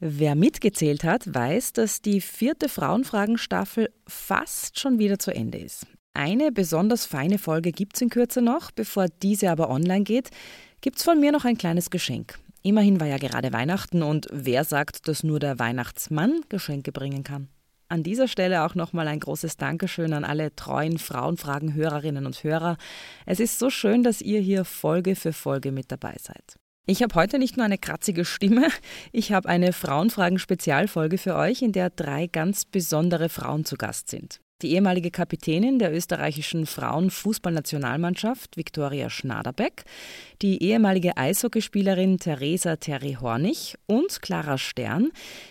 Wer mitgezählt hat, weiß, dass die vierte Frauenfragen-Staffel fast schon wieder zu Ende ist. Eine besonders feine Folge gibt es in Kürze noch. Bevor diese aber online geht, gibt es von mir noch ein kleines Geschenk. Immerhin war ja gerade Weihnachten und wer sagt, dass nur der Weihnachtsmann Geschenke bringen kann? An dieser Stelle auch nochmal ein großes Dankeschön an alle treuen Frauenfragen-Hörerinnen und Hörer. Es ist so schön, dass ihr hier Folge für Folge mit dabei seid. Ich habe heute nicht nur eine kratzige Stimme, ich habe eine Frauenfragen-Spezialfolge für euch, in der drei ganz besondere Frauen zu Gast sind. Die ehemalige Kapitänin der österreichischen Frauenfußballnationalmannschaft, Viktoria Schnaderbeck, die ehemalige Eishockeyspielerin Theresa Terry Hornig und Clara Stern,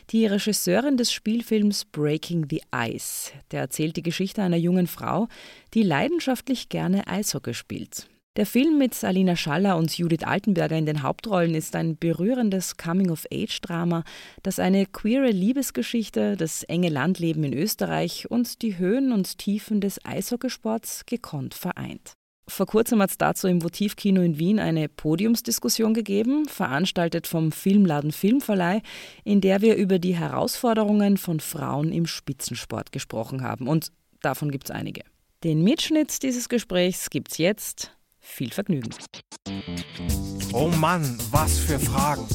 die Regisseurin des Spielfilms Breaking the Ice. Der erzählt die Geschichte einer jungen Frau, die leidenschaftlich gerne Eishockey spielt. Der Film mit Alina Schaller und Judith Altenberger in den Hauptrollen ist ein berührendes Coming-of-Age-Drama, das eine queere Liebesgeschichte, das enge Landleben in Österreich und die Höhen und Tiefen des Eishockeysports gekonnt vereint. Vor kurzem hat es dazu im Votivkino in Wien eine Podiumsdiskussion gegeben, veranstaltet vom Filmladen Filmverleih, in der wir über die Herausforderungen von Frauen im Spitzensport gesprochen haben. Und davon gibt es einige. Den Mitschnitt dieses Gesprächs gibt's jetzt viel Vergnügen. Oh Mann, was für Fragen.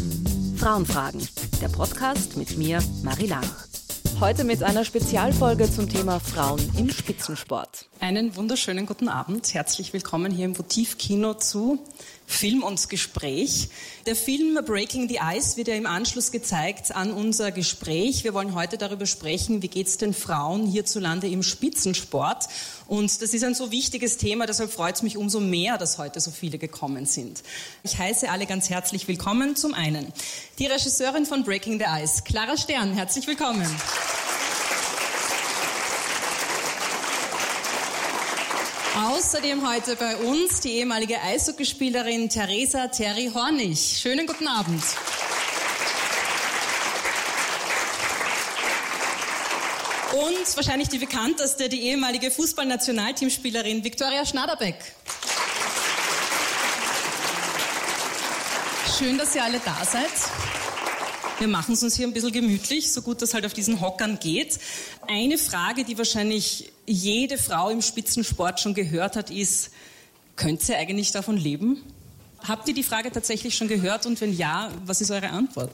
Frauenfragen, der Podcast mit mir, Marie Lach. Heute mit einer Spezialfolge zum Thema Frauen im Spitzensport. Einen wunderschönen guten Abend. Herzlich willkommen hier im Votivkino zu Film und Gespräch. Der Film Breaking the Ice wird ja im Anschluss gezeigt an unser Gespräch. Wir wollen heute darüber sprechen, wie geht es den Frauen hierzulande im Spitzensport. Und das ist ein so wichtiges Thema, deshalb freut es mich umso mehr, dass heute so viele gekommen sind. Ich heiße alle ganz herzlich willkommen. Zum einen die Regisseurin von Breaking the Ice, Clara Stern. Herzlich willkommen. Außerdem heute bei uns die ehemalige Eishockeyspielerin Theresa Terry Hornig. Schönen guten Abend. Und wahrscheinlich die bekannteste, die ehemalige Fußballnationalteamspielerin Viktoria Schnaderbeck. Schön, dass ihr alle da seid. Wir machen es uns hier ein bisschen gemütlich, so gut das halt auf diesen Hockern geht. Eine Frage, die wahrscheinlich jede Frau im Spitzensport schon gehört hat, ist, könnt ihr eigentlich davon leben? Habt ihr die Frage tatsächlich schon gehört und wenn ja, was ist eure Antwort?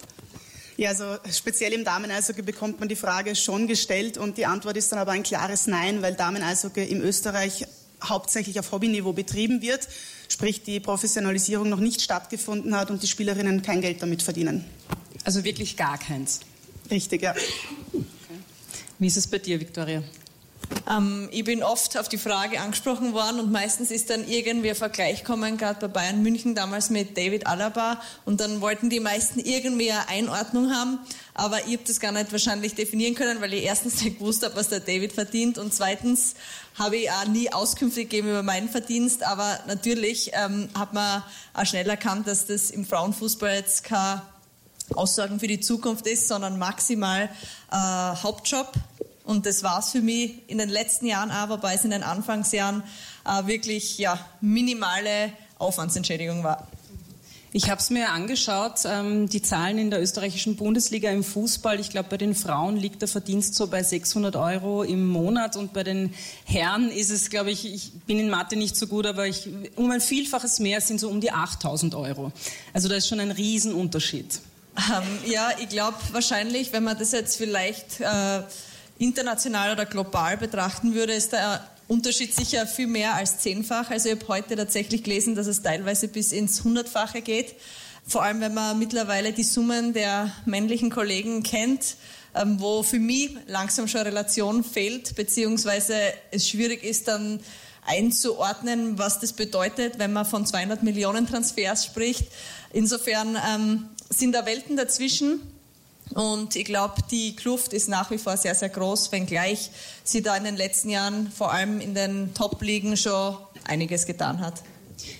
Ja, also speziell im Damen-Eishockey bekommt man die Frage schon gestellt und die Antwort ist dann aber ein klares Nein, weil Damen-Eishockey im Österreich hauptsächlich auf Hobbyniveau betrieben wird, sprich die Professionalisierung noch nicht stattgefunden hat und die Spielerinnen kein Geld damit verdienen. Also wirklich gar keins? Richtig, ja. Okay. Wie ist es bei dir, Viktoria? Ähm, ich bin oft auf die Frage angesprochen worden und meistens ist dann irgendwie ein Vergleich gekommen, gerade bei Bayern München damals mit David Alaba. Und dann wollten die meisten irgendwie eine Einordnung haben, aber ich habe das gar nicht wahrscheinlich definieren können, weil ich erstens nicht gewusst habe, was der David verdient. Und zweitens habe ich auch nie Auskünfte gegeben über meinen Verdienst, aber natürlich ähm, hat man auch schnell erkannt, dass das im Frauenfußball jetzt kein Aussagen für die Zukunft ist, sondern maximal äh, Hauptjob und das war es für mich in den letzten Jahren auch, wobei es in den Anfangsjahren äh, wirklich ja, minimale Aufwandsentschädigung war. Ich habe es mir angeschaut, ähm, die Zahlen in der österreichischen Bundesliga im Fußball. Ich glaube, bei den Frauen liegt der Verdienst so bei 600 Euro im Monat und bei den Herren ist es, glaube ich, ich bin in Mathe nicht so gut, aber ich, um ein Vielfaches mehr sind so um die 8000 Euro. Also da ist schon ein Riesenunterschied. Ähm, ja, ich glaube wahrscheinlich, wenn man das jetzt vielleicht äh, international oder global betrachten würde, ist der Unterschied sicher viel mehr als zehnfach. Also ich habe heute tatsächlich gelesen, dass es teilweise bis ins Hundertfache geht. Vor allem, wenn man mittlerweile die Summen der männlichen Kollegen kennt, ähm, wo für mich langsam schon Relation fehlt, beziehungsweise es schwierig ist dann einzuordnen, was das bedeutet, wenn man von 200 Millionen Transfers spricht. Insofern ähm, sind da Welten dazwischen. Und ich glaube, die Kluft ist nach wie vor sehr, sehr groß, wenngleich sie da in den letzten Jahren vor allem in den Top-Ligen schon einiges getan hat.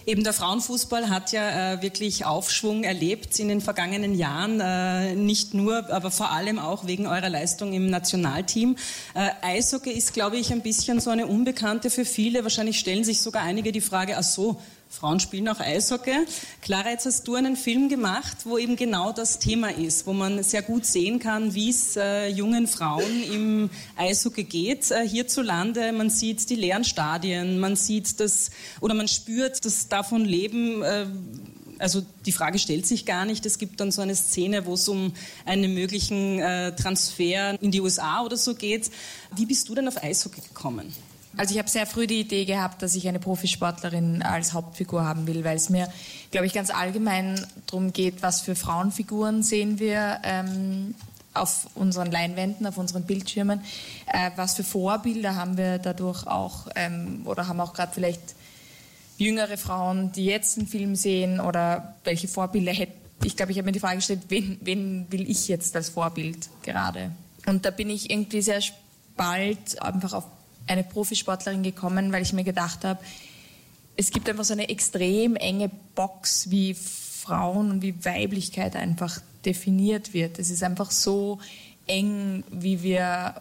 Eben der Frauenfußball hat ja äh, wirklich Aufschwung erlebt in den vergangenen Jahren, äh, nicht nur, aber vor allem auch wegen eurer Leistung im Nationalteam. Äh, Eishockey ist, glaube ich, ein bisschen so eine Unbekannte für viele. Wahrscheinlich stellen sich sogar einige die Frage, ach so, Frauen spielen auch Eishockey. Clara, jetzt hast du einen Film gemacht, wo eben genau das Thema ist, wo man sehr gut sehen kann, wie es äh, jungen Frauen im Eishockey geht äh, hierzulande. Man sieht die leeren Stadien, man sieht das oder man spürt das davon Leben. Äh, also die Frage stellt sich gar nicht. Es gibt dann so eine Szene, wo es um einen möglichen äh, Transfer in die USA oder so geht. Wie bist du denn auf Eishockey gekommen? Also ich habe sehr früh die Idee gehabt, dass ich eine Profisportlerin als Hauptfigur haben will, weil es mir, glaube ich, ganz allgemein darum geht, was für Frauenfiguren sehen wir ähm, auf unseren Leinwänden, auf unseren Bildschirmen, äh, was für Vorbilder haben wir dadurch auch ähm, oder haben auch gerade vielleicht jüngere Frauen, die jetzt einen Film sehen oder welche Vorbilder hätten. Ich glaube, ich habe mir die Frage gestellt, wen, wen will ich jetzt als Vorbild gerade? Und da bin ich irgendwie sehr bald einfach auf eine Profisportlerin gekommen, weil ich mir gedacht habe, es gibt einfach so eine extrem enge Box, wie Frauen und wie Weiblichkeit einfach definiert wird. Es ist einfach so eng, wie wir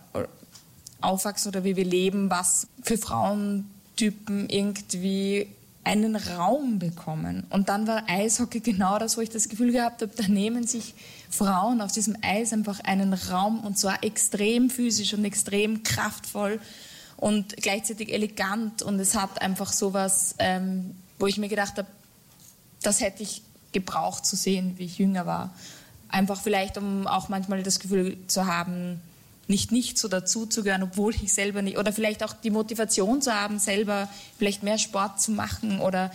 aufwachsen oder wie wir leben, was für Frauentypen irgendwie einen Raum bekommen. Und dann war Eishockey genau das, wo ich das Gefühl gehabt habe, da nehmen sich Frauen auf diesem Eis einfach einen Raum und zwar extrem physisch und extrem kraftvoll und gleichzeitig elegant und es hat einfach sowas, ähm, wo ich mir gedacht habe, das hätte ich gebraucht zu sehen, wie ich jünger war. Einfach vielleicht, um auch manchmal das Gefühl zu haben, nicht nicht so dazuzugehören, obwohl ich selber nicht, oder vielleicht auch die Motivation zu haben, selber vielleicht mehr Sport zu machen oder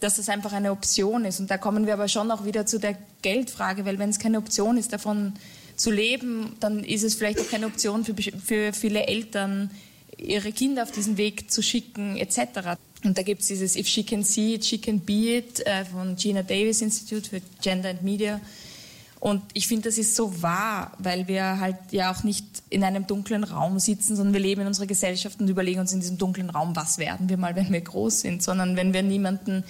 dass es einfach eine Option ist. Und da kommen wir aber schon auch wieder zu der Geldfrage, weil wenn es keine Option ist, davon zu leben, dann ist es vielleicht auch keine Option für, für viele Eltern, ihre Kinder auf diesen Weg zu schicken etc. Und da gibt es dieses If She Can See It, She Can Be It äh, von Gina Davis Institute für Gender and Media. Und ich finde, das ist so wahr, weil wir halt ja auch nicht in einem dunklen Raum sitzen, sondern wir leben in unserer Gesellschaft und überlegen uns in diesem dunklen Raum, was werden wir mal, wenn wir groß sind, sondern wenn wir niemanden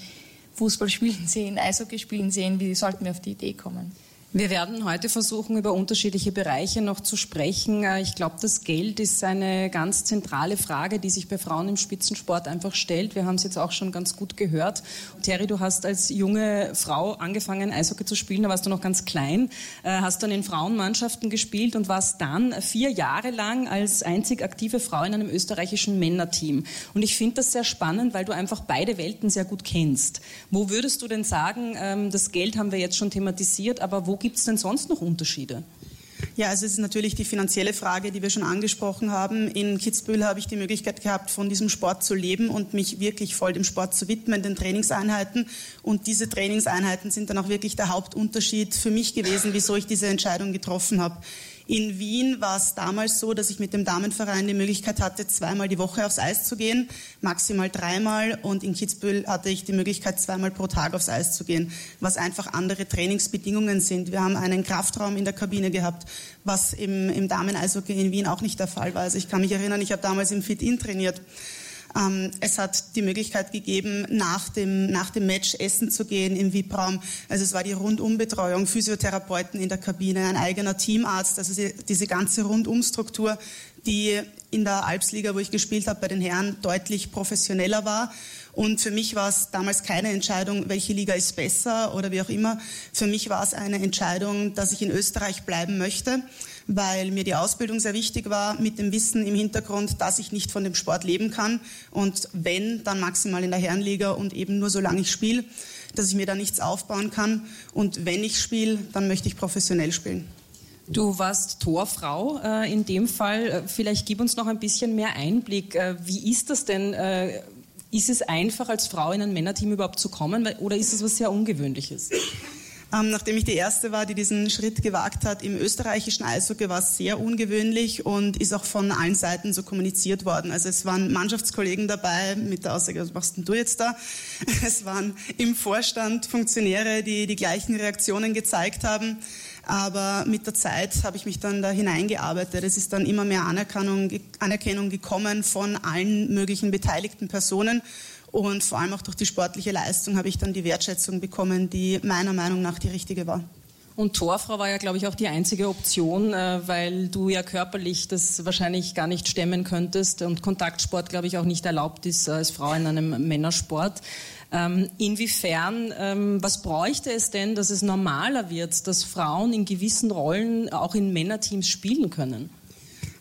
Fußball spielen sehen, Eishockey spielen sehen, wie sollten wir auf die Idee kommen? Wir werden heute versuchen, über unterschiedliche Bereiche noch zu sprechen. Äh, ich glaube, das Geld ist eine ganz zentrale Frage, die sich bei Frauen im Spitzensport einfach stellt. Wir haben es jetzt auch schon ganz gut gehört. Terry, du hast als junge Frau angefangen, Eishockey zu spielen. Da warst du noch ganz klein, äh, hast dann in Frauenmannschaften gespielt und warst dann vier Jahre lang als einzig aktive Frau in einem österreichischen Männerteam. Und ich finde das sehr spannend, weil du einfach beide Welten sehr gut kennst. Wo würdest du denn sagen, ähm, das Geld haben wir jetzt schon thematisiert, aber wo gibt es denn sonst noch Unterschiede? Ja, also es ist natürlich die finanzielle Frage, die wir schon angesprochen haben. In Kitzbühel habe ich die Möglichkeit gehabt, von diesem Sport zu leben und mich wirklich voll dem Sport zu widmen, den Trainingseinheiten. Und diese Trainingseinheiten sind dann auch wirklich der Hauptunterschied für mich gewesen, wieso ich diese Entscheidung getroffen habe. In Wien war es damals so, dass ich mit dem Damenverein die Möglichkeit hatte, zweimal die Woche aufs Eis zu gehen, maximal dreimal. Und in Kitzbühel hatte ich die Möglichkeit, zweimal pro Tag aufs Eis zu gehen, was einfach andere Trainingsbedingungen sind. Wir haben einen Kraftraum in der Kabine gehabt, was im, im Damen-Eishockey in Wien auch nicht der Fall war. Also ich kann mich erinnern, ich habe damals im Fit-In trainiert. Ähm, es hat die Möglichkeit gegeben, nach dem, nach dem Match essen zu gehen im VIP-Raum. Also es war die Rundumbetreuung, Physiotherapeuten in der Kabine, ein eigener Teamarzt, also diese ganze Rundumstruktur, die in der Alpsliga, wo ich gespielt habe, bei den Herren deutlich professioneller war. Und für mich war es damals keine Entscheidung, welche Liga ist besser oder wie auch immer. Für mich war es eine Entscheidung, dass ich in Österreich bleiben möchte weil mir die Ausbildung sehr wichtig war, mit dem Wissen im Hintergrund, dass ich nicht von dem Sport leben kann und wenn, dann maximal in der Herrenliga und eben nur solange ich spiele, dass ich mir da nichts aufbauen kann und wenn ich spiele, dann möchte ich professionell spielen. Du warst Torfrau äh, in dem Fall. Äh, vielleicht gib uns noch ein bisschen mehr Einblick. Äh, wie ist das denn? Äh, ist es einfach, als Frau in ein Männerteam überhaupt zu kommen oder ist es was sehr Ungewöhnliches? Ähm, nachdem ich die Erste war, die diesen Schritt gewagt hat im österreichischen Eishockey, war es sehr ungewöhnlich und ist auch von allen Seiten so kommuniziert worden. Also es waren Mannschaftskollegen dabei mit der Aussage, was machst denn du jetzt da? Es waren im Vorstand Funktionäre, die die gleichen Reaktionen gezeigt haben. Aber mit der Zeit habe ich mich dann da hineingearbeitet. Es ist dann immer mehr Anerkennung, Anerkennung gekommen von allen möglichen beteiligten Personen. Und vor allem auch durch die sportliche Leistung habe ich dann die Wertschätzung bekommen, die meiner Meinung nach die richtige war. Und Torfrau war ja, glaube ich, auch die einzige Option, äh, weil du ja körperlich das wahrscheinlich gar nicht stemmen könntest und Kontaktsport, glaube ich, auch nicht erlaubt ist als Frau in einem Männersport. Ähm, inwiefern, ähm, was bräuchte es denn, dass es normaler wird, dass Frauen in gewissen Rollen auch in Männerteams spielen können?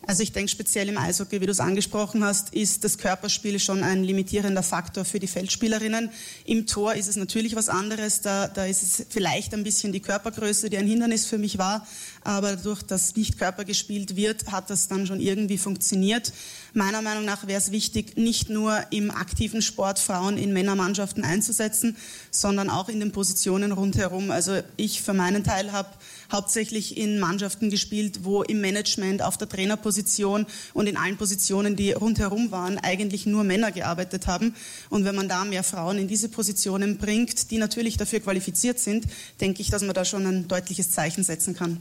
Also ich denke speziell im Eishockey, wie du es angesprochen hast, ist das Körperspiel schon ein limitierender Faktor für die Feldspielerinnen. Im Tor ist es natürlich was anderes. Da, da ist es vielleicht ein bisschen die Körpergröße, die ein Hindernis für mich war. Aber durch das nicht Körper gespielt wird, hat das dann schon irgendwie funktioniert. Meiner Meinung nach wäre es wichtig, nicht nur im aktiven Sport Frauen in Männermannschaften einzusetzen, sondern auch in den Positionen rundherum. Also ich für meinen Teil habe hauptsächlich in Mannschaften gespielt, wo im Management, auf der Trainerposition und in allen Positionen, die rundherum waren, eigentlich nur Männer gearbeitet haben. Und wenn man da mehr Frauen in diese Positionen bringt, die natürlich dafür qualifiziert sind, denke ich, dass man da schon ein deutliches Zeichen setzen kann.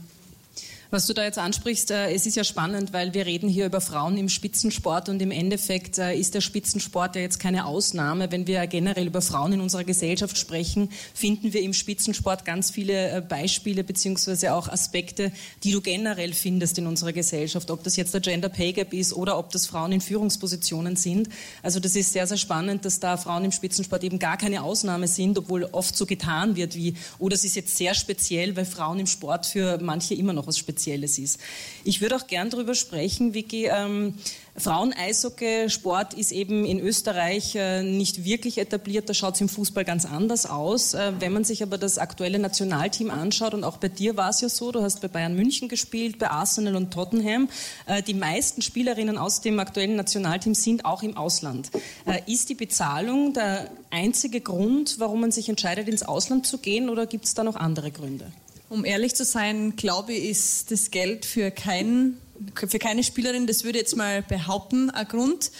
Was du da jetzt ansprichst, äh, es ist ja spannend, weil wir reden hier über Frauen im Spitzensport und im Endeffekt äh, ist der Spitzensport ja jetzt keine Ausnahme. Wenn wir generell über Frauen in unserer Gesellschaft sprechen, finden wir im Spitzensport ganz viele äh, Beispiele beziehungsweise auch Aspekte, die du generell findest in unserer Gesellschaft, ob das jetzt der Gender Pay Gap ist oder ob das Frauen in Führungspositionen sind. Also das ist sehr, sehr spannend, dass da Frauen im Spitzensport eben gar keine Ausnahme sind, obwohl oft so getan wird wie, oh, das ist jetzt sehr speziell, weil Frauen im Sport für manche immer noch was Spezielles Spezielles ist. Ich würde auch gern darüber sprechen, Vicky. Ähm, Frauen-Eishockey-Sport ist eben in Österreich äh, nicht wirklich etabliert. Da schaut es im Fußball ganz anders aus. Äh, wenn man sich aber das aktuelle Nationalteam anschaut, und auch bei dir war es ja so, du hast bei Bayern München gespielt, bei Arsenal und Tottenham. Äh, die meisten Spielerinnen aus dem aktuellen Nationalteam sind auch im Ausland. Äh, ist die Bezahlung der einzige Grund, warum man sich entscheidet, ins Ausland zu gehen, oder gibt es da noch andere Gründe? Um ehrlich zu sein, glaube ich, ist das Geld für, kein, für keine Spielerin, das würde ich jetzt mal behaupten, ein Grund.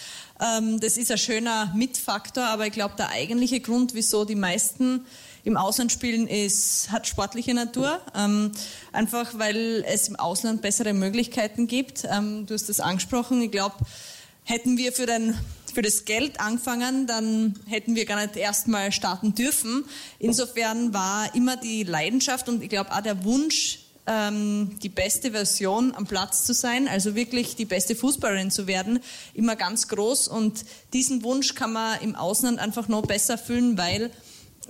Ähm, das ist ein schöner Mitfaktor, aber ich glaube, der eigentliche Grund, wieso die meisten im Ausland spielen, ist, hat sportliche Natur. Ähm, einfach weil es im Ausland bessere Möglichkeiten gibt. Ähm, du hast das angesprochen. Ich glaube, hätten wir für den für das Geld angefangen, dann hätten wir gar nicht erstmal starten dürfen. Insofern war immer die Leidenschaft und ich glaube auch der Wunsch, ähm, die beste Version am Platz zu sein, also wirklich die beste Fußballerin zu werden, immer ganz groß. Und diesen Wunsch kann man im Ausland einfach noch besser erfüllen, weil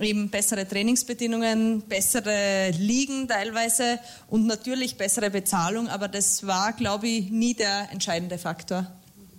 eben bessere Trainingsbedingungen, bessere Ligen teilweise und natürlich bessere Bezahlung. Aber das war, glaube ich, nie der entscheidende Faktor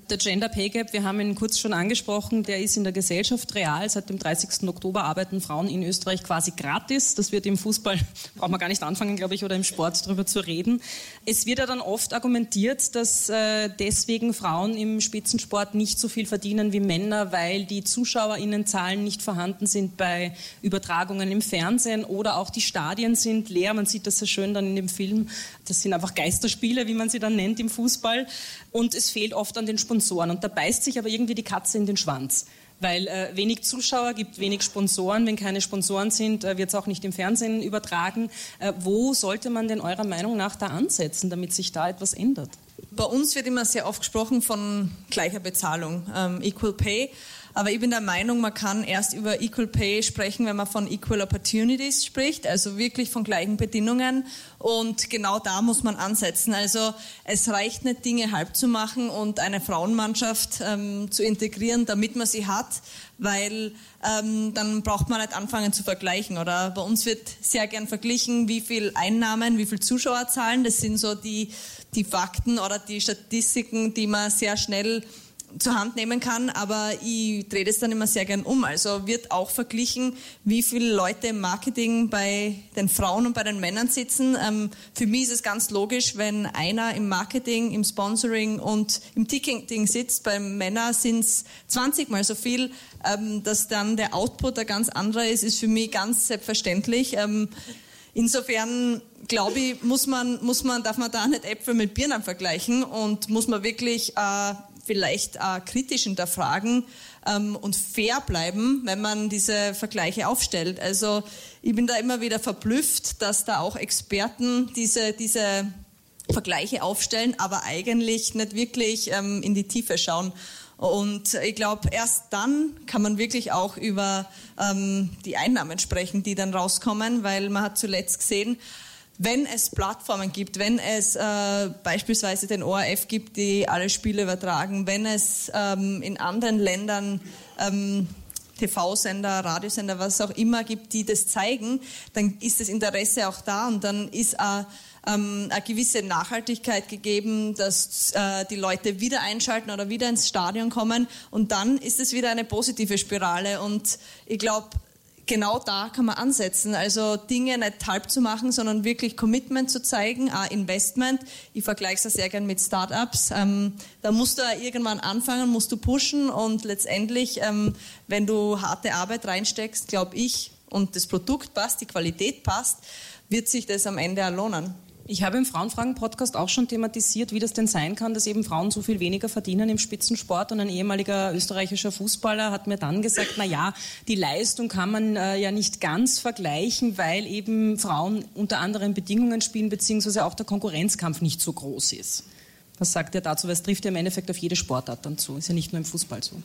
der Gender Pay Gap, wir haben ihn kurz schon angesprochen, der ist in der Gesellschaft real. Seit dem 30. Oktober arbeiten Frauen in Österreich quasi gratis. Das wird im Fußball, braucht man gar nicht anfangen, glaube ich, oder im Sport darüber zu reden. Es wird ja dann oft argumentiert, dass äh, deswegen Frauen im Spitzensport nicht so viel verdienen wie Männer, weil die ZuschauerInnenzahlen nicht vorhanden sind bei Übertragungen im Fernsehen oder auch die Stadien sind leer. Man sieht das sehr schön dann in dem Film. Das sind einfach Geisterspiele, wie man sie dann nennt im Fußball. Und es fehlt oft an den Sponsoren Sponsoren. Und da beißt sich aber irgendwie die Katze in den Schwanz. Weil äh, wenig Zuschauer gibt wenig Sponsoren. Wenn keine Sponsoren sind, äh, wird es auch nicht im Fernsehen übertragen. Äh, wo sollte man denn eurer Meinung nach da ansetzen, damit sich da etwas ändert? Bei uns wird immer sehr oft gesprochen von gleicher Bezahlung, ähm, Equal Pay. Aber ich bin der Meinung, man kann erst über Equal Pay sprechen, wenn man von Equal Opportunities spricht, also wirklich von gleichen Bedingungen. Und genau da muss man ansetzen. Also es reicht nicht, Dinge halb zu machen und eine Frauenmannschaft ähm, zu integrieren, damit man sie hat, weil ähm, dann braucht man nicht anfangen zu vergleichen. Oder bei uns wird sehr gern verglichen, wie viel Einnahmen, wie viel Zuschauerzahlen. Das sind so die, die Fakten oder die Statistiken, die man sehr schnell zur Hand nehmen kann, aber ich drehe das dann immer sehr gern um. Also wird auch verglichen, wie viele Leute im Marketing bei den Frauen und bei den Männern sitzen. Ähm, für mich ist es ganz logisch, wenn einer im Marketing, im Sponsoring und im Ticketing sitzt. Bei Männern sind es 20 mal so viel. Ähm, dass dann der Output ein ganz anderer ist, ist für mich ganz selbstverständlich. Ähm, insofern glaube ich, muss man, muss man, darf man da nicht Äpfel mit Birnen vergleichen und muss man wirklich äh, vielleicht äh, kritisch hinterfragen ähm, und fair bleiben, wenn man diese Vergleiche aufstellt. Also ich bin da immer wieder verblüfft, dass da auch Experten diese, diese Vergleiche aufstellen, aber eigentlich nicht wirklich ähm, in die Tiefe schauen. Und ich glaube, erst dann kann man wirklich auch über ähm, die Einnahmen sprechen, die dann rauskommen, weil man hat zuletzt gesehen, wenn es Plattformen gibt, wenn es äh, beispielsweise den ORF gibt, die alle Spiele übertragen, wenn es ähm, in anderen Ländern ähm, TV-Sender, Radiosender, was auch immer gibt, die das zeigen, dann ist das Interesse auch da und dann ist auch ähm, eine gewisse Nachhaltigkeit gegeben, dass äh, die Leute wieder einschalten oder wieder ins Stadion kommen und dann ist es wieder eine positive Spirale und ich glaube, genau da kann man ansetzen. Also Dinge nicht halb zu machen, sondern wirklich Commitment zu zeigen, auch Investment. Ich vergleiche es sehr gern mit Startups. Ähm, da musst du irgendwann anfangen, musst du pushen und letztendlich, ähm, wenn du harte Arbeit reinsteckst, glaube ich, und das Produkt passt, die Qualität passt, wird sich das am Ende lohnen. Ich habe im Frauenfragen-Podcast auch schon thematisiert, wie das denn sein kann, dass eben Frauen so viel weniger verdienen im Spitzensport. Und ein ehemaliger österreichischer Fußballer hat mir dann gesagt, na ja, die Leistung kann man äh, ja nicht ganz vergleichen, weil eben Frauen unter anderen Bedingungen spielen, beziehungsweise auch der Konkurrenzkampf nicht so groß ist. Was sagt ihr dazu? Weil es trifft ja im Endeffekt auf jede Sportart dann zu. Ist ja nicht nur im Fußball so.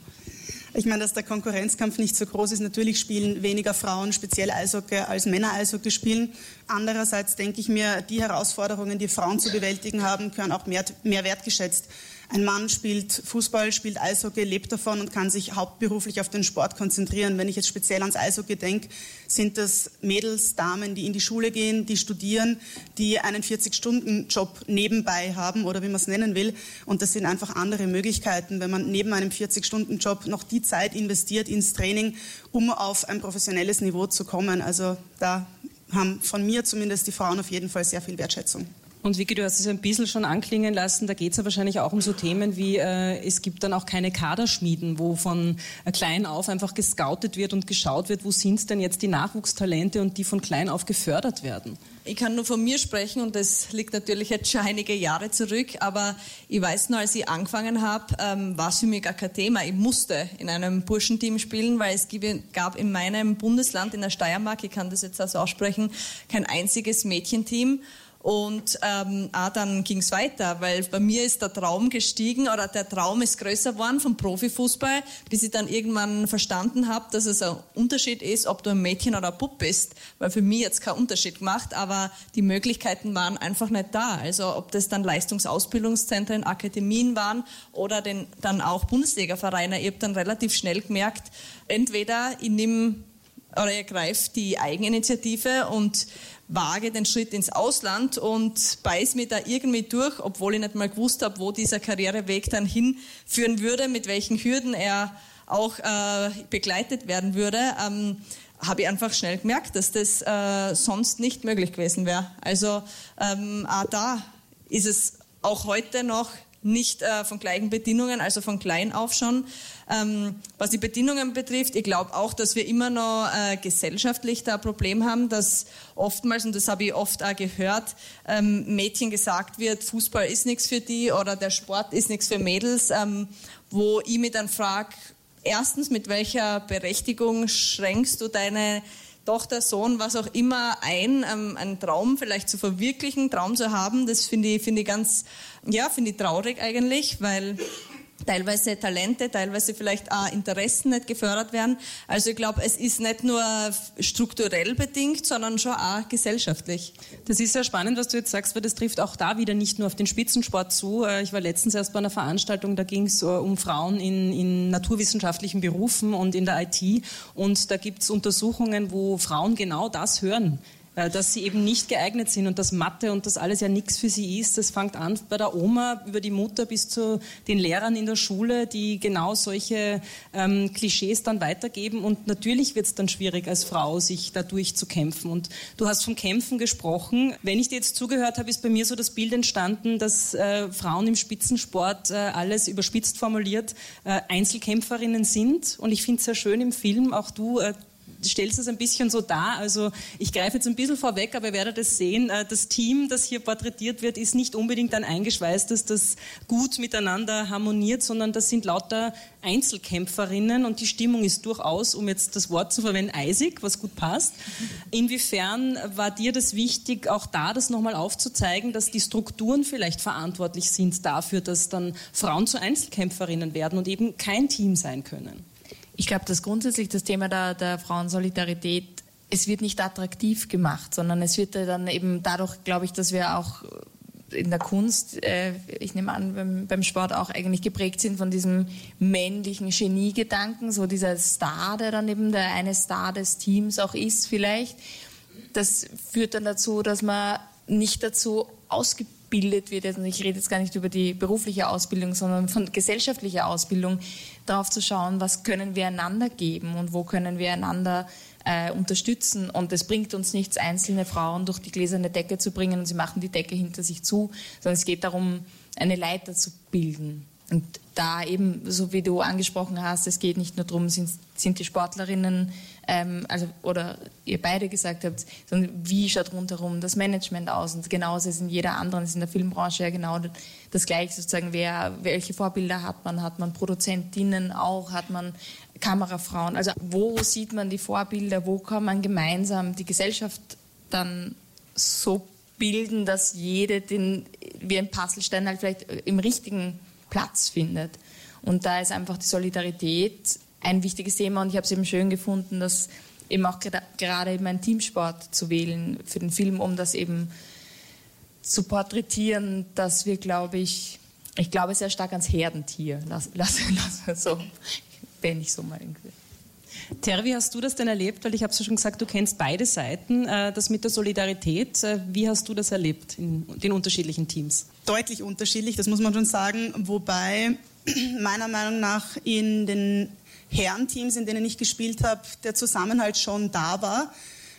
Ich meine, dass der Konkurrenzkampf nicht so groß ist. Natürlich spielen weniger Frauen speziell Eishockey als Männer Eishockey spielen. Andererseits denke ich mir, die Herausforderungen, die Frauen zu bewältigen haben, können auch mehr, mehr wertgeschätzt ein Mann spielt Fußball, spielt Eishockey, lebt davon und kann sich hauptberuflich auf den Sport konzentrieren. Wenn ich jetzt speziell ans Eishockey denke, sind das Mädels, Damen, die in die Schule gehen, die studieren, die einen 40-Stunden-Job nebenbei haben oder wie man es nennen will. Und das sind einfach andere Möglichkeiten, wenn man neben einem 40-Stunden-Job noch die Zeit investiert ins Training, um auf ein professionelles Niveau zu kommen. Also da haben von mir zumindest die Frauen auf jeden Fall sehr viel Wertschätzung. Und Vicky, du hast es ein bisschen schon anklingen lassen, da geht es ja wahrscheinlich auch um so Themen wie, äh, es gibt dann auch keine Kaderschmieden, wo von klein auf einfach gescoutet wird und geschaut wird, wo sind denn jetzt die Nachwuchstalente und die von klein auf gefördert werden. Ich kann nur von mir sprechen und das liegt natürlich jetzt schon einige Jahre zurück, aber ich weiß noch, als ich angefangen habe, ähm, war es für mich gar kein Thema. Ich musste in einem Burschenteam spielen, weil es gab in meinem Bundesland, in der Steiermark, ich kann das jetzt also aussprechen, kein einziges Mädchenteam. Und ähm, auch dann ging es weiter, weil bei mir ist der Traum gestiegen oder der Traum ist größer geworden vom Profifußball, bis ich dann irgendwann verstanden habe, dass es ein Unterschied ist, ob du ein Mädchen oder ein Bub bist. Weil für mich jetzt kein Unterschied gemacht, aber die Möglichkeiten waren einfach nicht da. Also ob das dann Leistungsausbildungszentren, Akademien waren oder den, dann auch Bundesliga-Vereine. Ich habe dann relativ schnell gemerkt, entweder ich nehme oder ergreife die Eigeninitiative und wage den Schritt ins Ausland und beiß mir da irgendwie durch, obwohl ich nicht mal gewusst habe, wo dieser Karriereweg dann hinführen würde, mit welchen Hürden er auch äh, begleitet werden würde, ähm, habe ich einfach schnell gemerkt, dass das äh, sonst nicht möglich gewesen wäre. Also ähm, auch da ist es auch heute noch nicht äh, von gleichen Bedingungen, also von klein auf schon. Ähm, was die Bedingungen betrifft, ich glaube auch, dass wir immer noch äh, gesellschaftlich da ein Problem haben, dass oftmals, und das habe ich oft auch gehört, ähm, Mädchen gesagt wird, Fußball ist nichts für die oder der Sport ist nichts für Mädels, ähm, wo ich mich dann frage, erstens, mit welcher Berechtigung schränkst du deine Tochter, Sohn, was auch immer ein, ähm, einen Traum vielleicht zu verwirklichen, Traum zu haben, das finde ich, finde ich ganz, ja, finde ich traurig eigentlich, weil teilweise Talente, teilweise vielleicht auch Interessen nicht gefördert werden. Also ich glaube, es ist nicht nur strukturell bedingt, sondern schon auch gesellschaftlich. Das ist sehr spannend, was du jetzt sagst, weil das trifft auch da wieder nicht nur auf den Spitzensport zu. Äh, ich war letztens erst bei einer Veranstaltung, da ging es äh, um Frauen in, in naturwissenschaftlichen Berufen und in der IT. Und da gibt es Untersuchungen, wo Frauen genau das hören dass sie eben nicht geeignet sind und dass Mathe und das alles ja nichts für sie ist. Das fängt an bei der Oma über die Mutter bis zu den Lehrern in der Schule, die genau solche ähm, Klischees dann weitergeben. Und natürlich wird es dann schwierig als Frau, sich da durchzukämpfen. Und du hast vom Kämpfen gesprochen. Wenn ich dir jetzt zugehört habe, ist bei mir so das Bild entstanden, dass äh, Frauen im Spitzensport äh, alles überspitzt formuliert äh, Einzelkämpferinnen sind. Und ich finde es sehr schön im Film, auch du äh, stellst es ein bisschen so dar. Also ich greife jetzt ein bisschen vorweg, aber ihr werdet es sehen. Äh, das Team, das hier porträtiert wird, ist nicht unbedingt ein eingeschweißtes, das gut miteinander harmoniert, sondern das sind lauter Einzelkämpferinnen und die Stimmung ist durchaus, um jetzt das Wort zu verwenden, eisig, was gut passt. Inwiefern war dir das wichtig, auch da das nochmal aufzuzeigen, dass die Strukturen vielleicht verantwortlich sind dafür, dass dann Frauen zu Einzelkämpferinnen werden und eben kein Team sein können? Ich glaube, dass grundsätzlich das Thema der, der Frauensolidarität es wird nicht attraktiv gemacht, sondern es wird dann eben dadurch, glaube ich, dass wir auch in der Kunst, äh, ich nehme an, beim, beim, Sport auch eigentlich geprägt sind von diesem männlichen Geniegedanken, so dieser Star, der dann eben der eine Star des Teams auch ist vielleicht. Das führt dann dazu, dass man nicht dazu ausgebildet wird, also ich rede jetzt gar nicht über die berufliche Ausbildung, sondern von gesellschaftlicher Ausbildung, darauf zu schauen, was können wir einander geben und wo können wir einander äh, unterstützen. Und es bringt uns nichts, einzelne Frauen durch die gläserne Decke zu bringen und sie machen die Decke hinter sich zu, sondern es geht darum, eine Leiter zu bilden. Und da eben, so wie du angesprochen hast, es geht nicht nur darum, sind, sind die Sportlerinnen, ähm, also, oder ihr beide gesagt habt, sondern wie schaut rundherum das Management aus? Und genauso ist in jeder anderen, ist in der Filmbranche ja genau das Gleiche, sozusagen, wer, welche Vorbilder hat man? Hat man Produzentinnen auch? Hat man Kamerafrauen? Also, wo sieht man die Vorbilder? Wo kann man gemeinsam die Gesellschaft dann so bilden, dass jede den, wie ein Puzzlestein halt vielleicht im richtigen Platz findet. Und da ist einfach die Solidarität ein wichtiges Thema und ich habe es eben schön gefunden, dass eben auch gerade eben ein Teamsport zu wählen für den Film, um das eben zu porträtieren, dass wir, glaube ich, ich glaube sehr stark ans Herdentier, lass, lass, lass so, wenn ich so mal irgendwie. Terry, wie hast du das denn erlebt? Weil ich habe es ja schon gesagt, du kennst beide Seiten. Äh, das mit der Solidarität, äh, wie hast du das erlebt in den unterschiedlichen Teams? Deutlich unterschiedlich, das muss man schon sagen. Wobei meiner Meinung nach in den Herrenteams, in denen ich gespielt habe, der Zusammenhalt schon da war.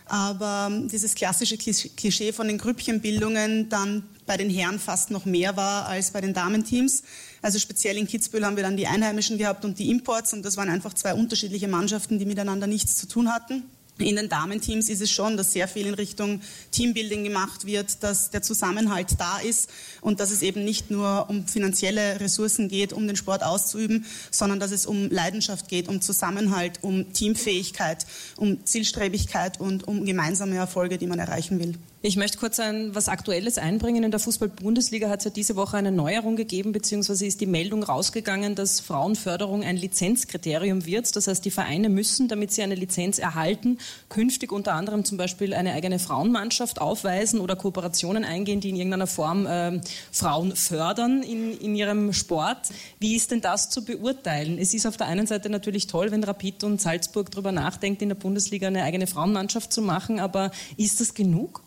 Aber dieses klassische Klischee von den Grüppchenbildungen dann bei den Herren fast noch mehr war als bei den Damenteams. Also speziell in Kitzbühel haben wir dann die Einheimischen gehabt und die Imports und das waren einfach zwei unterschiedliche Mannschaften, die miteinander nichts zu tun hatten. In den Damenteams ist es schon, dass sehr viel in Richtung Teambuilding gemacht wird, dass der Zusammenhalt da ist und dass es eben nicht nur um finanzielle Ressourcen geht, um den Sport auszuüben, sondern dass es um Leidenschaft geht, um Zusammenhalt, um Teamfähigkeit, um Zielstrebigkeit und um gemeinsame Erfolge, die man erreichen will. Ich möchte kurz ein, was Aktuelles einbringen. In der Fußball-Bundesliga hat es ja diese Woche eine Neuerung gegeben, beziehungsweise ist die Meldung rausgegangen, dass Frauenförderung ein Lizenzkriterium wird. Das heißt, die Vereine müssen, damit sie eine Lizenz erhalten, künftig unter anderem zum Beispiel eine eigene Frauenmannschaft aufweisen oder Kooperationen eingehen, die in irgendeiner Form äh, Frauen fördern in, in ihrem Sport. Wie ist denn das zu beurteilen? Es ist auf der einen Seite natürlich toll, wenn Rapid und Salzburg darüber nachdenkt, in der Bundesliga eine eigene Frauenmannschaft zu machen, aber ist das genug?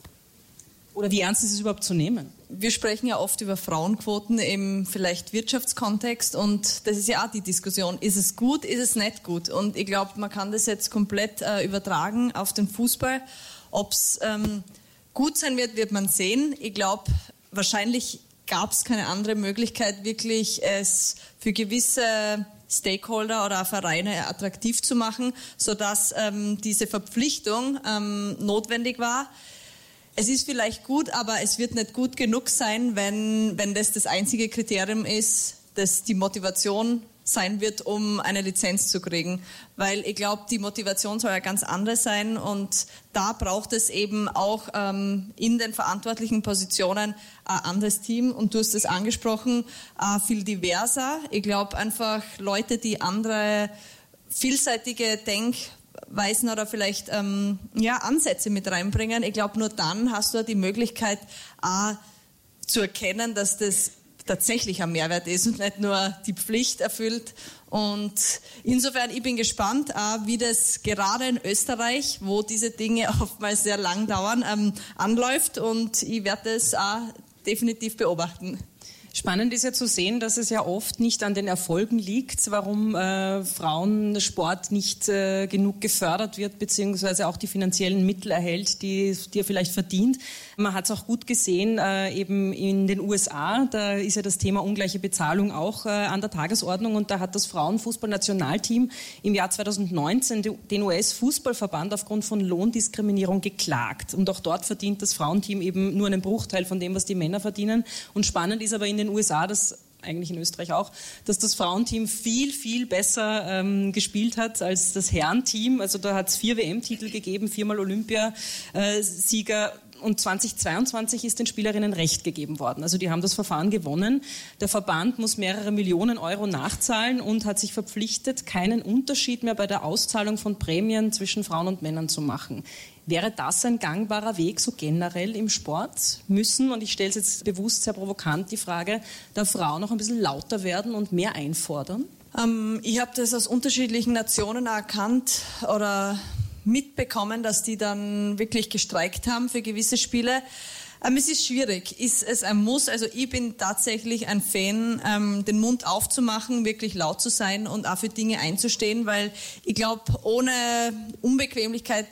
Oder wie ernst ist es überhaupt zu nehmen? Wir sprechen ja oft über Frauenquoten im vielleicht Wirtschaftskontext und das ist ja auch die Diskussion. Ist es gut, ist es nicht gut? Und ich glaube, man kann das jetzt komplett äh, übertragen auf den Fußball. Ob es ähm, gut sein wird, wird man sehen. Ich glaube, wahrscheinlich gab es keine andere Möglichkeit, wirklich es für gewisse Stakeholder oder Vereine attraktiv zu machen, sodass ähm, diese Verpflichtung ähm, notwendig war es ist vielleicht gut, aber es wird nicht gut genug sein, wenn, wenn das das einzige Kriterium ist, das die Motivation sein wird, um eine Lizenz zu kriegen. Weil ich glaube, die Motivation soll ja ganz andere sein und da braucht es eben auch ähm, in den verantwortlichen Positionen ein anderes Team und du hast es angesprochen, äh, viel diverser. Ich glaube einfach Leute, die andere vielseitige Denk- Weisen oder vielleicht ähm, ja, Ansätze mit reinbringen. Ich glaube, nur dann hast du die Möglichkeit, A, zu erkennen, dass das tatsächlich ein Mehrwert ist und nicht nur die Pflicht erfüllt. Und insofern, ich bin gespannt, wie das gerade in Österreich, wo diese Dinge oftmals sehr lang dauern, ähm, anläuft. Und ich werde es definitiv beobachten. Spannend ist ja zu sehen, dass es ja oft nicht an den Erfolgen liegt, warum äh, Frauensport nicht äh, genug gefördert wird, beziehungsweise auch die finanziellen Mittel erhält, die, die er vielleicht verdient. Man hat es auch gut gesehen, äh, eben in den USA, da ist ja das Thema ungleiche Bezahlung auch äh, an der Tagesordnung und da hat das Frauenfußballnationalteam im Jahr 2019 den US-Fußballverband aufgrund von Lohndiskriminierung geklagt. Und auch dort verdient das Frauenteam eben nur einen Bruchteil von dem, was die Männer verdienen. Und spannend ist aber in den den USA, das eigentlich in Österreich auch, dass das Frauenteam viel, viel besser ähm, gespielt hat als das Herrenteam. Also da hat es vier WM-Titel gegeben, viermal Olympiasieger. Und 2022 ist den Spielerinnen Recht gegeben worden. Also die haben das Verfahren gewonnen. Der Verband muss mehrere Millionen Euro nachzahlen und hat sich verpflichtet, keinen Unterschied mehr bei der Auszahlung von Prämien zwischen Frauen und Männern zu machen. Wäre das ein gangbarer Weg so generell im Sport? Müssen, und ich stelle es jetzt bewusst sehr provokant, die Frage, der Frau noch ein bisschen lauter werden und mehr einfordern? Ähm, ich habe das aus unterschiedlichen Nationen erkannt oder mitbekommen, dass die dann wirklich gestreikt haben für gewisse Spiele. Ähm, es ist schwierig. Ist es ein Muss? Also ich bin tatsächlich ein Fan, ähm, den Mund aufzumachen, wirklich laut zu sein und auch für Dinge einzustehen, weil ich glaube, ohne Unbequemlichkeit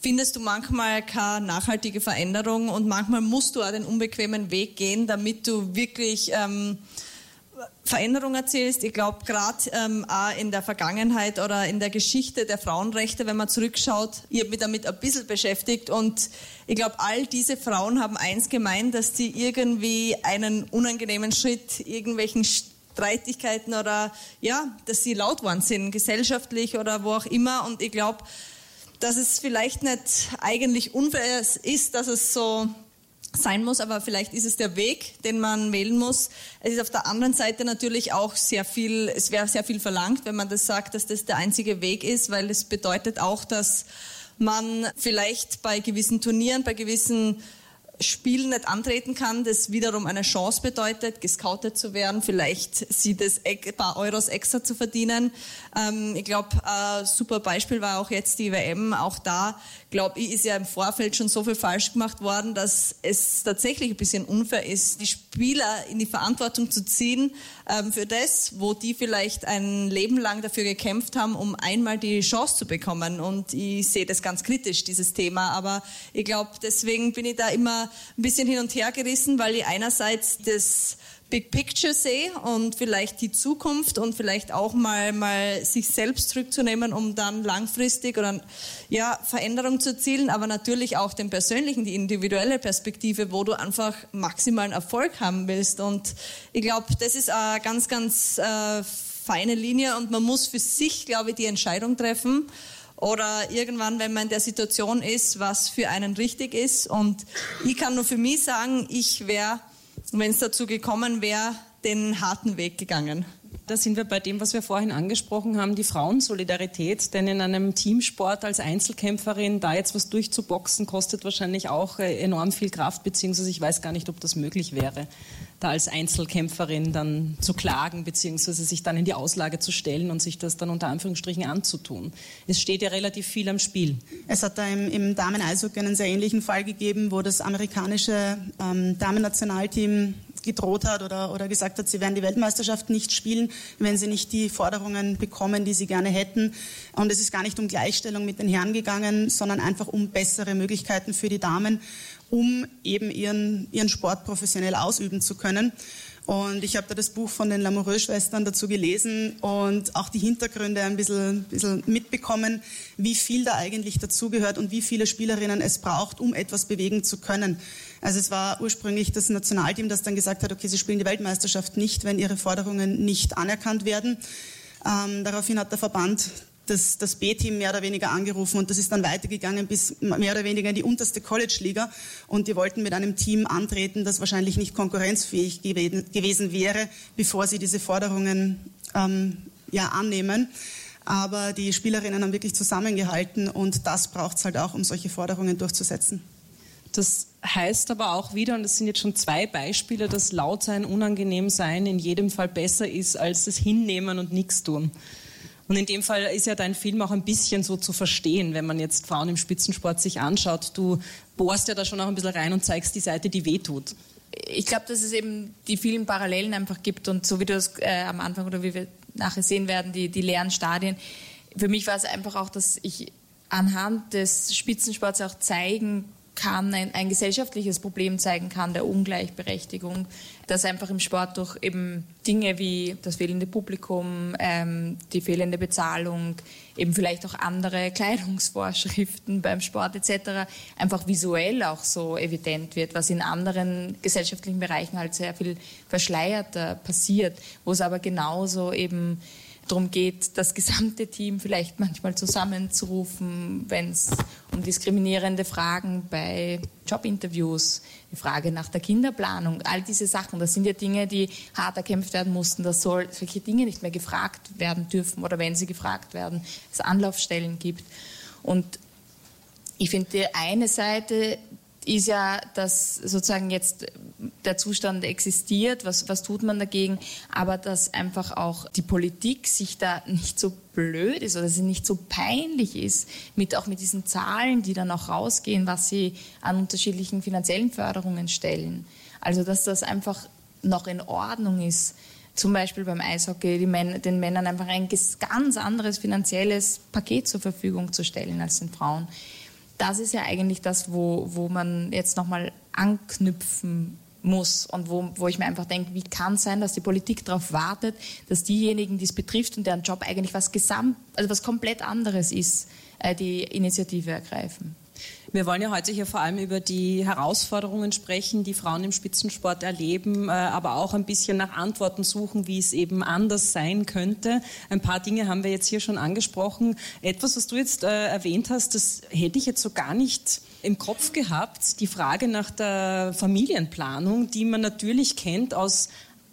findest du manchmal keine nachhaltige Veränderung und manchmal musst du auch den unbequemen Weg gehen, damit du wirklich ähm, Veränderung erzählst. Ich glaube, gerade ähm, auch in der Vergangenheit oder in der Geschichte der Frauenrechte, wenn man zurückschaut, ich habe mich damit ein bisschen beschäftigt und ich glaube, all diese Frauen haben eins gemeint, dass sie irgendwie einen unangenehmen Schritt, irgendwelchen Streitigkeiten oder ja, dass sie laut waren sind, gesellschaftlich oder wo auch immer. Und ich glaube, dass es vielleicht nicht eigentlich unfair ist, dass es so sein muss, aber vielleicht ist es der Weg, den man wählen muss. Es ist auf der anderen Seite natürlich auch sehr viel, es wäre sehr viel verlangt, wenn man das sagt, dass das der einzige Weg ist, weil es bedeutet auch, dass man vielleicht bei gewissen Turnieren, bei gewissen Spiel nicht antreten kann, das wiederum eine Chance bedeutet, gescoutet zu werden, vielleicht sie das paar Euros extra zu verdienen. Ähm, ich glaube, ein super Beispiel war auch jetzt die WM. Auch da, glaube ich, ist ja im Vorfeld schon so viel falsch gemacht worden, dass es tatsächlich ein bisschen unfair ist, die Spieler in die Verantwortung zu ziehen ähm, für das, wo die vielleicht ein Leben lang dafür gekämpft haben, um einmal die Chance zu bekommen. Und ich sehe das ganz kritisch, dieses Thema. Aber ich glaube, deswegen bin ich da immer ein bisschen hin und her gerissen, weil ich einerseits das Big Picture sehe und vielleicht die Zukunft und vielleicht auch mal, mal sich selbst zurückzunehmen, um dann langfristig oder ja, Veränderung zu erzielen, aber natürlich auch den persönlichen, die individuelle Perspektive, wo du einfach maximalen Erfolg haben willst. Und ich glaube, das ist eine ganz, ganz äh, feine Linie und man muss für sich, glaube ich, die Entscheidung treffen oder irgendwann, wenn man in der Situation ist, was für einen richtig ist. Und ich kann nur für mich sagen, ich wäre, wenn es dazu gekommen wäre, den harten Weg gegangen. Da sind wir bei dem, was wir vorhin angesprochen haben, die Frauensolidarität. Denn in einem Teamsport als Einzelkämpferin da jetzt was durchzuboxen, kostet wahrscheinlich auch äh, enorm viel Kraft, beziehungsweise ich weiß gar nicht, ob das möglich wäre, da als Einzelkämpferin dann zu klagen, beziehungsweise sich dann in die Auslage zu stellen und sich das dann unter Anführungsstrichen anzutun. Es steht ja relativ viel am Spiel. Es hat da im, im Damen-Eishockey einen sehr ähnlichen Fall gegeben, wo das amerikanische ähm, Damen-Nationalteam gedroht hat oder, oder gesagt hat, sie werden die Weltmeisterschaft nicht spielen, wenn sie nicht die Forderungen bekommen, die sie gerne hätten. Und es ist gar nicht um Gleichstellung mit den Herren gegangen, sondern einfach um bessere Möglichkeiten für die Damen, um eben ihren, ihren Sport professionell ausüben zu können. Und ich habe da das Buch von den Lamoureux-Schwestern dazu gelesen und auch die Hintergründe ein bisschen, bisschen mitbekommen, wie viel da eigentlich dazugehört und wie viele Spielerinnen es braucht, um etwas bewegen zu können. Also es war ursprünglich das Nationalteam, das dann gesagt hat, okay, sie spielen die Weltmeisterschaft nicht, wenn ihre Forderungen nicht anerkannt werden. Ähm, daraufhin hat der Verband das, das B-Team mehr oder weniger angerufen und das ist dann weitergegangen bis mehr oder weniger in die unterste College-Liga und die wollten mit einem Team antreten, das wahrscheinlich nicht konkurrenzfähig gewesen wäre, bevor sie diese Forderungen ähm, ja, annehmen. Aber die Spielerinnen haben wirklich zusammengehalten und das braucht es halt auch, um solche Forderungen durchzusetzen. Das heißt aber auch wieder, und das sind jetzt schon zwei Beispiele, dass laut sein, unangenehm sein in jedem Fall besser ist als das Hinnehmen und nichts tun. Und in dem Fall ist ja dein Film auch ein bisschen so zu verstehen, wenn man jetzt Frauen im Spitzensport sich anschaut. Du bohrst ja da schon auch ein bisschen rein und zeigst die Seite, die wehtut. Ich glaube, dass es eben die vielen Parallelen einfach gibt und so wie du es äh, am Anfang oder wie wir nachher sehen werden, die, die leeren Stadien. Für mich war es einfach auch, dass ich anhand des Spitzensports auch zeigen kann, ein, ein, gesellschaftliches Problem zeigen kann, der Ungleichberechtigung, dass einfach im Sport durch eben Dinge wie das fehlende Publikum, ähm, die fehlende Bezahlung, eben vielleicht auch andere Kleidungsvorschriften beim Sport etc. einfach visuell auch so evident wird, was in anderen gesellschaftlichen Bereichen halt sehr viel verschleierter passiert, wo es aber genauso eben darum geht, das gesamte Team vielleicht manchmal zusammenzurufen, wenn es um diskriminierende Fragen bei Jobinterviews, die Frage nach der Kinderplanung, all diese Sachen, das sind ja Dinge, die hart erkämpft werden mussten. Da soll solche Dinge nicht mehr gefragt werden dürfen oder wenn sie gefragt werden, es Anlaufstellen gibt. Und ich finde, die eine Seite ist ja, dass sozusagen jetzt der Zustand existiert, was, was tut man dagegen, aber dass einfach auch die Politik sich da nicht so blöd ist oder sie nicht so peinlich ist, mit, auch mit diesen Zahlen, die dann auch rausgehen, was sie an unterschiedlichen finanziellen Förderungen stellen. Also dass das einfach noch in Ordnung ist, zum Beispiel beim Eishockey Männer, den Männern einfach ein ganz anderes finanzielles Paket zur Verfügung zu stellen als den Frauen das ist ja eigentlich das, wo, wo man jetzt nochmal anknüpfen muss und wo, wo ich mir einfach denke, wie kann es sein, dass die Politik darauf wartet, dass diejenigen, die es betrifft und deren Job eigentlich was gesamt, also was komplett anderes ist, äh, die Initiative ergreifen. Wir wollen ja heute hier vor allem über die Herausforderungen sprechen, die Frauen im Spitzensport erleben, äh, aber auch ein bisschen nach Antworten suchen, wie es eben anders sein könnte. Ein paar Dinge haben wir jetzt hier schon angesprochen. Etwas, was du jetzt äh, erwähnt hast, das hätte ich jetzt so gar nicht im Kopf gehabt. Die Frage nach der Familienplanung, die man natürlich kennt aus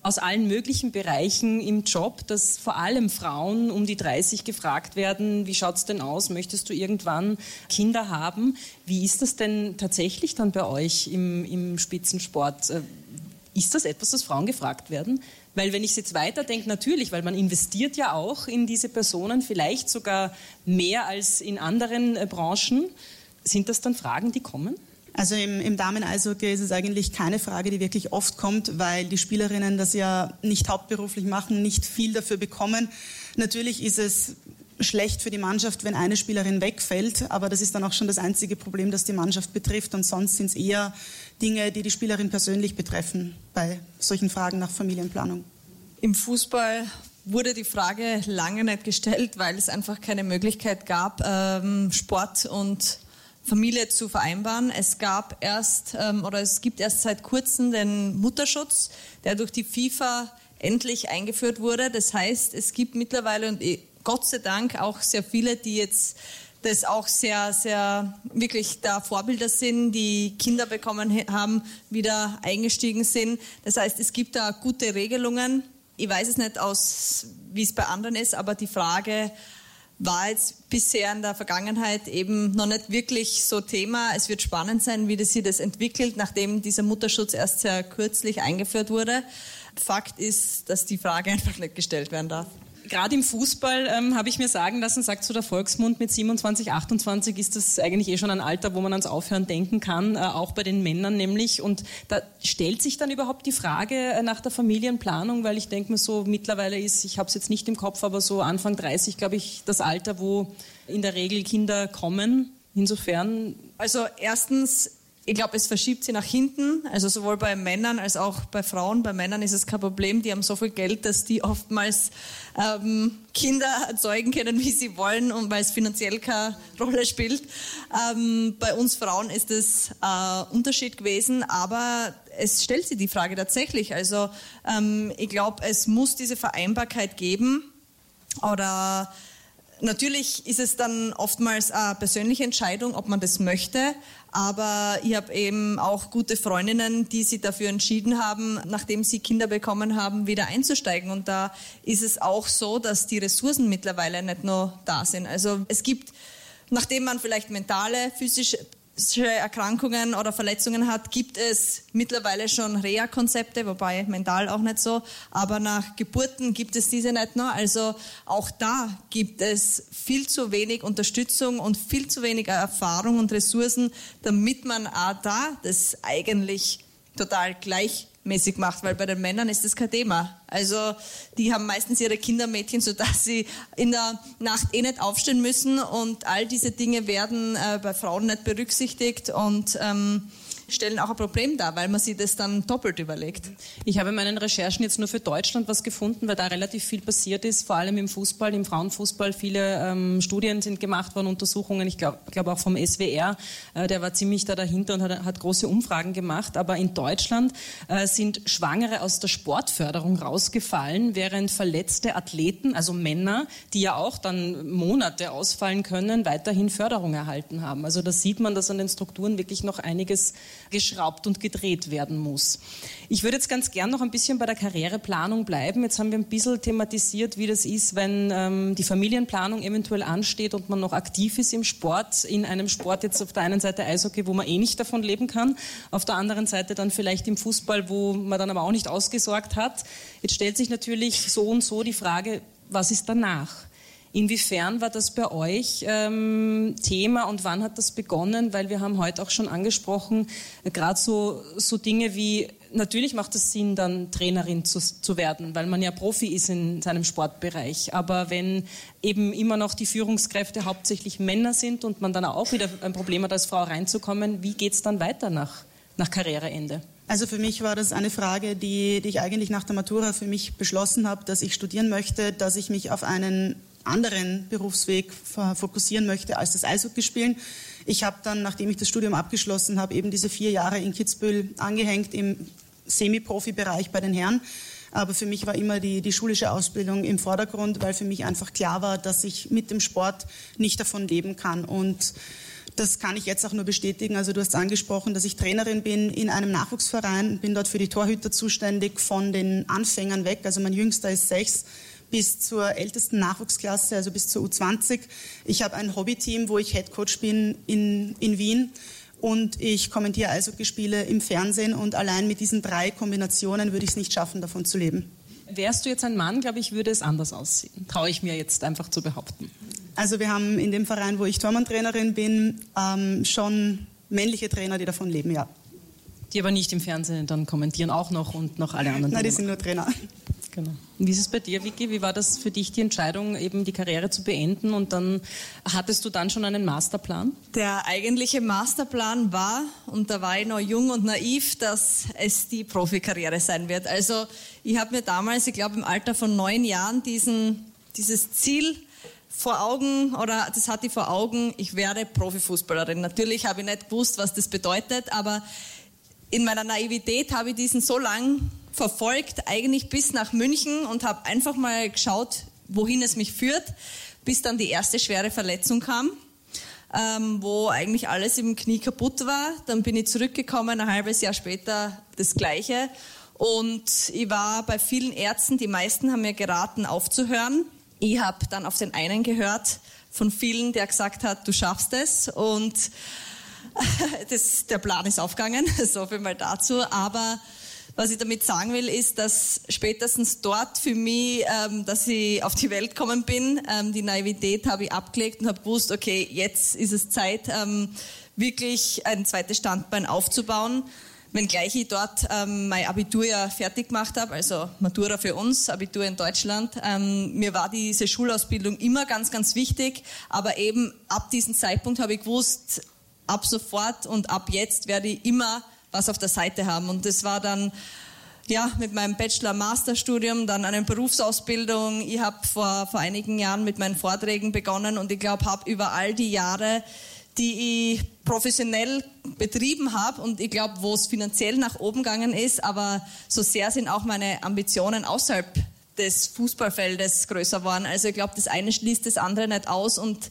aus allen möglichen Bereichen im Job, dass vor allem Frauen um die 30 gefragt werden, wie schaut es denn aus, möchtest du irgendwann Kinder haben? Wie ist das denn tatsächlich dann bei euch im, im Spitzensport? Äh, ist das etwas, das Frauen gefragt werden? Weil wenn ich jetzt weiterdenke, natürlich, weil man investiert ja auch in diese Personen, vielleicht sogar mehr als in anderen äh, Branchen. Sind das dann Fragen, die kommen? Also im, im Damen-Eishockey ist es eigentlich keine Frage, die wirklich oft kommt, weil die Spielerinnen das ja nicht hauptberuflich machen, nicht viel dafür bekommen. Natürlich ist es schlecht für die Mannschaft, wenn eine Spielerin wegfällt, aber das ist dann auch schon das einzige Problem, das die Mannschaft betrifft und sonst sind es eher Dinge, die die Spielerin persönlich betreffen bei solchen Fragen nach Familienplanung. Im Fußball wurde die Frage lange nicht gestellt, weil es einfach keine Möglichkeit gab, ähm, Sport und Familie zu vereinbaren. Es gab erst ähm, oder es gibt erst seit kurzem den Mutterschutz, der durch die FIFA endlich eingeführt wurde. Das heißt, es gibt mittlerweile und eh, Gott sei Dank auch sehr viele, die jetzt das auch sehr, sehr wirklich da Vorbilder sind, die Kinder bekommen haben, wieder eingestiegen sind. Das heißt, es gibt da gute Regelungen. Ich weiß es nicht aus, wie es bei anderen ist, aber die Frage, war jetzt bisher in der Vergangenheit eben noch nicht wirklich so Thema. Es wird spannend sein, wie das sich das entwickelt, nachdem dieser Mutterschutz erst sehr kürzlich eingeführt wurde. Fakt ist, dass die Frage einfach nicht gestellt werden darf gerade im Fußball ähm, habe ich mir sagen lassen, sagt so der Volksmund, mit 27, 28 ist das eigentlich eh schon ein Alter, wo man ans Aufhören denken kann, äh, auch bei den Männern nämlich. Und da stellt sich dann überhaupt die Frage äh, nach der Familienplanung, weil ich denke mir so, mittlerweile ist, ich habe es jetzt nicht im Kopf, aber so Anfang 30, glaube ich, das Alter, wo in der Regel Kinder kommen. Insofern. Also erstens ich glaube, es verschiebt sie nach hinten, also sowohl bei Männern als auch bei Frauen. Bei Männern ist es kein Problem, die haben so viel Geld, dass die oftmals ähm, Kinder erzeugen können, wie sie wollen und weil es finanziell keine Rolle spielt. Ähm, bei uns Frauen ist es äh, Unterschied gewesen, aber es stellt sich die Frage tatsächlich. Also ähm, ich glaube, es muss diese Vereinbarkeit geben oder Natürlich ist es dann oftmals eine persönliche Entscheidung, ob man das möchte, aber ich habe eben auch gute Freundinnen, die sich dafür entschieden haben, nachdem sie Kinder bekommen haben, wieder einzusteigen. Und da ist es auch so, dass die Ressourcen mittlerweile nicht nur da sind. Also es gibt, nachdem man vielleicht mentale, physische Erkrankungen oder Verletzungen hat, gibt es mittlerweile schon Reha-Konzepte, wobei mental auch nicht so, aber nach Geburten gibt es diese nicht noch. Also auch da gibt es viel zu wenig Unterstützung und viel zu wenig Erfahrung und Ressourcen, damit man auch da das eigentlich total gleich mäßig macht, weil bei den Männern ist das kein Thema. Also die haben meistens ihre Kindermädchen, sodass sie in der Nacht eh nicht aufstehen müssen und all diese Dinge werden äh, bei Frauen nicht berücksichtigt und ähm, stellen auch ein Problem dar, weil man sich das dann doppelt überlegt. Ich habe in meinen Recherchen jetzt nur für Deutschland was gefunden, weil da relativ viel passiert ist, vor allem im Fußball, im Frauenfußball. Viele ähm, Studien sind gemacht worden, Untersuchungen, ich glaube glaub auch vom SWR, äh, der war ziemlich da dahinter und hat, hat große Umfragen gemacht. Aber in Deutschland äh, sind Schwangere aus der Sportförderung rausgefallen, während verletzte Athleten, also Männer, die ja auch dann Monate ausfallen können, weiterhin Förderung erhalten haben. Also da sieht man, dass an den Strukturen wirklich noch einiges geschraubt und gedreht werden muss. Ich würde jetzt ganz gern noch ein bisschen bei der Karriereplanung bleiben. Jetzt haben wir ein bisschen thematisiert, wie das ist, wenn ähm, die Familienplanung eventuell ansteht und man noch aktiv ist im Sport, in einem Sport jetzt auf der einen Seite Eishockey, wo man eh nicht davon leben kann, auf der anderen Seite dann vielleicht im Fußball, wo man dann aber auch nicht ausgesorgt hat. Jetzt stellt sich natürlich so und so die Frage, was ist danach? Inwiefern war das bei euch ähm, Thema und wann hat das begonnen? Weil wir haben heute auch schon angesprochen, äh, gerade so, so Dinge wie, natürlich macht es Sinn, dann Trainerin zu, zu werden, weil man ja Profi ist in seinem Sportbereich. Aber wenn eben immer noch die Führungskräfte hauptsächlich Männer sind und man dann auch wieder ein Problem hat, als Frau reinzukommen, wie geht es dann weiter nach, nach Karriereende? Also für mich war das eine Frage, die, die ich eigentlich nach der Matura für mich beschlossen habe, dass ich studieren möchte, dass ich mich auf einen anderen Berufsweg fokussieren möchte als das Eishockeyspielen. Ich habe dann, nachdem ich das Studium abgeschlossen habe, eben diese vier Jahre in Kitzbühel angehängt im Semi-Profi-Bereich bei den Herren. Aber für mich war immer die, die schulische Ausbildung im Vordergrund, weil für mich einfach klar war, dass ich mit dem Sport nicht davon leben kann. Und das kann ich jetzt auch nur bestätigen. Also du hast angesprochen, dass ich Trainerin bin in einem Nachwuchsverein, bin dort für die Torhüter zuständig von den Anfängern weg. Also mein Jüngster ist sechs bis zur ältesten Nachwuchsklasse, also bis zur U20. Ich habe ein Hobbyteam, wo ich Headcoach bin in, in Wien und ich kommentiere Eishockeyspiele im Fernsehen und allein mit diesen drei Kombinationen würde ich es nicht schaffen, davon zu leben. Wärst du jetzt ein Mann, glaube ich, würde es anders aussehen. Traue ich mir jetzt einfach zu behaupten. Also wir haben in dem Verein, wo ich Tormann-Trainerin bin, ähm, schon männliche Trainer, die davon leben, ja. Die aber nicht im Fernsehen dann kommentieren auch noch und noch alle anderen. Nein, die sind nur Trainer. Genau. Wie ist es bei dir, Vicky? Wie war das für dich die Entscheidung, eben die Karriere zu beenden? Und dann hattest du dann schon einen Masterplan? Der eigentliche Masterplan war, und da war ich noch jung und naiv, dass es die Profikarriere sein wird. Also ich habe mir damals, ich glaube im Alter von neun Jahren, diesen, dieses Ziel vor Augen oder das hatte ich vor Augen, ich werde Profifußballerin. Natürlich habe ich nicht gewusst, was das bedeutet, aber in meiner Naivität habe ich diesen so lang verfolgt, eigentlich bis nach München und habe einfach mal geschaut, wohin es mich führt, bis dann die erste schwere Verletzung kam. Ähm, wo eigentlich alles im Knie kaputt war. Dann bin ich zurückgekommen, ein halbes Jahr später das Gleiche. Und ich war bei vielen Ärzten, die meisten haben mir geraten, aufzuhören. Ich habe dann auf den einen gehört von vielen, der gesagt hat, du schaffst es. Und das, der Plan ist aufgegangen, so viel mal dazu. Aber was ich damit sagen will, ist, dass spätestens dort für mich, ähm, dass ich auf die Welt gekommen bin, ähm, die Naivität habe ich abgelegt und habe gewusst, okay, jetzt ist es Zeit, ähm, wirklich ein zweites Standbein aufzubauen. Wenngleich ich dort ähm, mein Abitur ja fertig gemacht habe, also Matura für uns, Abitur in Deutschland. Ähm, mir war diese Schulausbildung immer ganz, ganz wichtig, aber eben ab diesem Zeitpunkt habe ich gewusst, ab sofort und ab jetzt werde ich immer was auf der Seite haben. Und das war dann ja, mit meinem Bachelor-Masterstudium, dann eine Berufsausbildung. Ich habe vor, vor einigen Jahren mit meinen Vorträgen begonnen und ich glaube, habe über all die Jahre, die ich professionell betrieben habe und ich glaube, wo es finanziell nach oben gegangen ist, aber so sehr sind auch meine Ambitionen außerhalb des Fußballfeldes größer geworden. Also ich glaube, das eine schließt das andere nicht aus und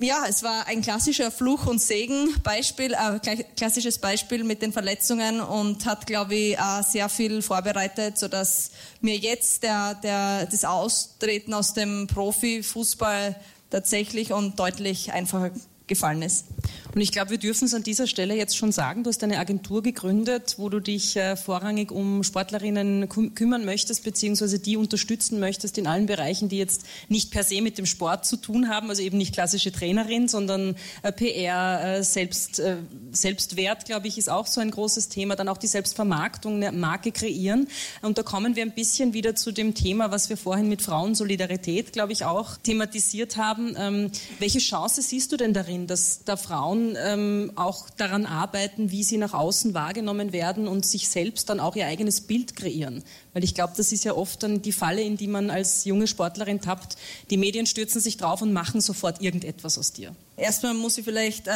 ja, es war ein klassischer Fluch- und Segen-Beispiel, äh, klassisches Beispiel mit den Verletzungen und hat, glaube ich, äh, sehr viel vorbereitet, sodass mir jetzt der, der, das Austreten aus dem Profifußball tatsächlich und deutlich einfacher gefallen ist. Und ich glaube, wir dürfen es an dieser Stelle jetzt schon sagen. Du hast eine Agentur gegründet, wo du dich äh, vorrangig um Sportlerinnen küm kümmern möchtest, beziehungsweise die unterstützen möchtest in allen Bereichen, die jetzt nicht per se mit dem Sport zu tun haben, also eben nicht klassische Trainerin, sondern äh, PR, äh, Selbst, Selbstwert, glaube ich, ist auch so ein großes Thema. Dann auch die Selbstvermarktung, eine Marke kreieren. Und da kommen wir ein bisschen wieder zu dem Thema, was wir vorhin mit Frauensolidarität, glaube ich, auch thematisiert haben. Ähm, welche Chance siehst du denn darin, dass da Frauen Frauen ähm, auch daran arbeiten, wie sie nach außen wahrgenommen werden und sich selbst dann auch ihr eigenes Bild kreieren. Weil ich glaube, das ist ja oft dann die Falle, in die man als junge Sportlerin tappt. Die Medien stürzen sich drauf und machen sofort irgendetwas aus dir. Erstmal muss ich vielleicht äh,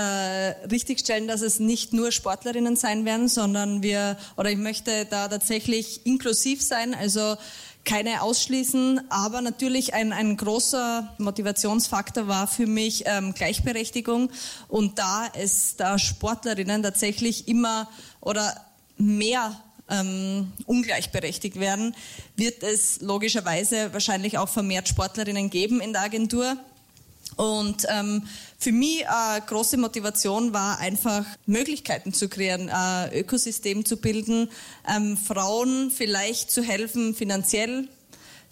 richtigstellen, dass es nicht nur Sportlerinnen sein werden, sondern wir, oder ich möchte da tatsächlich inklusiv sein, also keine ausschließen, aber natürlich ein, ein großer Motivationsfaktor war für mich ähm, Gleichberechtigung und da es da Sportlerinnen tatsächlich immer oder mehr ähm, ungleichberechtigt werden, wird es logischerweise wahrscheinlich auch vermehrt Sportlerinnen geben in der Agentur. Und ähm, für mich eine große Motivation war einfach Möglichkeiten zu kreieren, ein Ökosystem zu bilden, ähm, Frauen vielleicht zu helfen finanziell,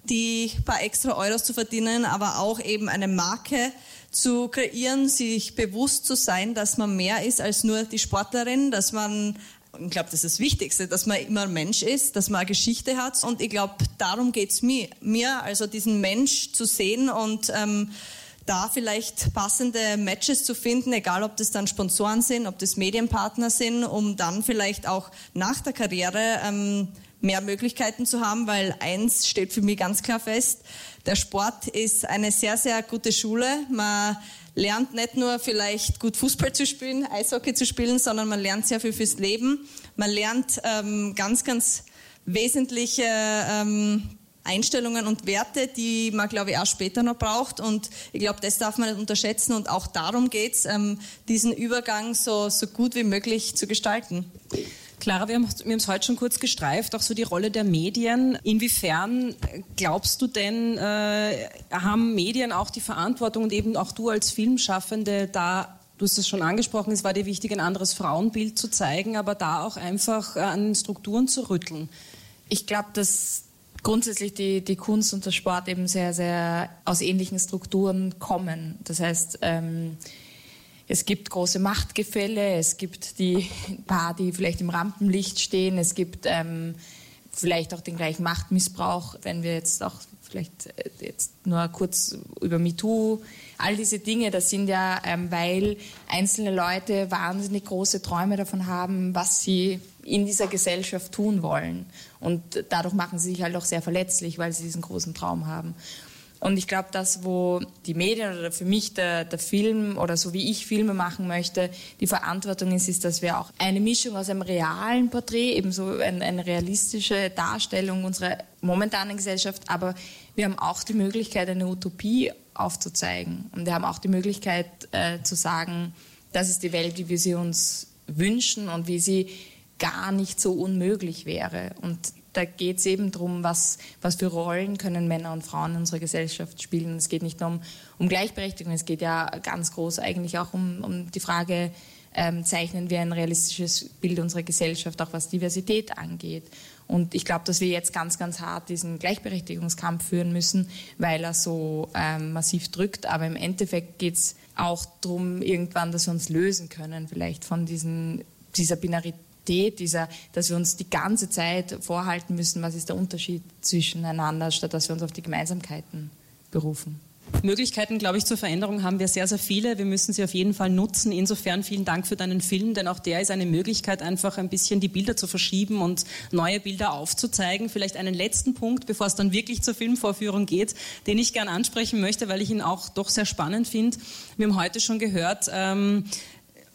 die paar extra Euros zu verdienen, aber auch eben eine Marke zu kreieren, sich bewusst zu sein, dass man mehr ist als nur die Sportlerin, dass man ich glaube, das ist das Wichtigste, dass man immer ein Mensch ist, dass man eine Geschichte hat. Und ich glaube, darum geht's mir, mir, also diesen Mensch zu sehen und ähm, da vielleicht passende Matches zu finden, egal ob das dann Sponsoren sind, ob das Medienpartner sind, um dann vielleicht auch nach der Karriere ähm, mehr Möglichkeiten zu haben, weil eins steht für mich ganz klar fest, der Sport ist eine sehr, sehr gute Schule. Man lernt nicht nur vielleicht gut Fußball zu spielen, Eishockey zu spielen, sondern man lernt sehr viel fürs Leben. Man lernt ähm, ganz, ganz wesentliche ähm, Einstellungen und Werte, die man, glaube ich, auch später noch braucht. Und ich glaube, das darf man nicht unterschätzen. Und auch darum geht es, ähm, diesen Übergang so, so gut wie möglich zu gestalten. Clara, wir haben es heute schon kurz gestreift, auch so die Rolle der Medien. Inwiefern glaubst du denn, äh, haben Medien auch die Verantwortung und eben auch du als Filmschaffende da Du hast es schon angesprochen, es war dir wichtig, ein anderes Frauenbild zu zeigen, aber da auch einfach äh, an Strukturen zu rütteln. Ich glaube, dass grundsätzlich die, die Kunst und der Sport eben sehr, sehr aus ähnlichen Strukturen kommen. Das heißt, ähm, es gibt große Machtgefälle, es gibt die paar, die vielleicht im Rampenlicht stehen, es gibt ähm, vielleicht auch den gleichen Machtmissbrauch, wenn wir jetzt auch vielleicht äh, jetzt nur kurz über MeToo, all diese Dinge, das sind ja, ähm, weil einzelne Leute wahnsinnig große Träume davon haben, was sie in dieser Gesellschaft tun wollen. Und dadurch machen sie sich halt auch sehr verletzlich, weil sie diesen großen Traum haben. Und ich glaube, das, wo die Medien oder für mich der, der Film oder so wie ich Filme machen möchte, die Verantwortung ist, ist, dass wir auch eine Mischung aus einem realen Porträt, ebenso eine, eine realistische Darstellung unserer momentanen Gesellschaft, aber wir haben auch die Möglichkeit, eine Utopie aufzuzeigen. Und wir haben auch die Möglichkeit äh, zu sagen, das ist die Welt, wie wir sie uns wünschen und wie sie gar nicht so unmöglich wäre. Und da geht es eben darum, was, was für Rollen können Männer und Frauen in unserer Gesellschaft spielen. Es geht nicht nur um, um Gleichberechtigung, es geht ja ganz groß eigentlich auch um, um die Frage, ähm, zeichnen wir ein realistisches Bild unserer Gesellschaft, auch was Diversität angeht. Und ich glaube, dass wir jetzt ganz, ganz hart diesen Gleichberechtigungskampf führen müssen, weil er so ähm, massiv drückt. Aber im Endeffekt geht es auch darum, irgendwann, dass wir uns lösen können, vielleicht von diesen, dieser Binarität dieser, dass wir uns die ganze Zeit vorhalten müssen, was ist der Unterschied zwischeneinander, statt dass wir uns auf die Gemeinsamkeiten berufen. Möglichkeiten, glaube ich, zur Veränderung haben wir sehr, sehr viele. Wir müssen sie auf jeden Fall nutzen. Insofern vielen Dank für deinen Film, denn auch der ist eine Möglichkeit, einfach ein bisschen die Bilder zu verschieben und neue Bilder aufzuzeigen. Vielleicht einen letzten Punkt, bevor es dann wirklich zur Filmvorführung geht, den ich gern ansprechen möchte, weil ich ihn auch doch sehr spannend finde. Wir haben heute schon gehört, ähm,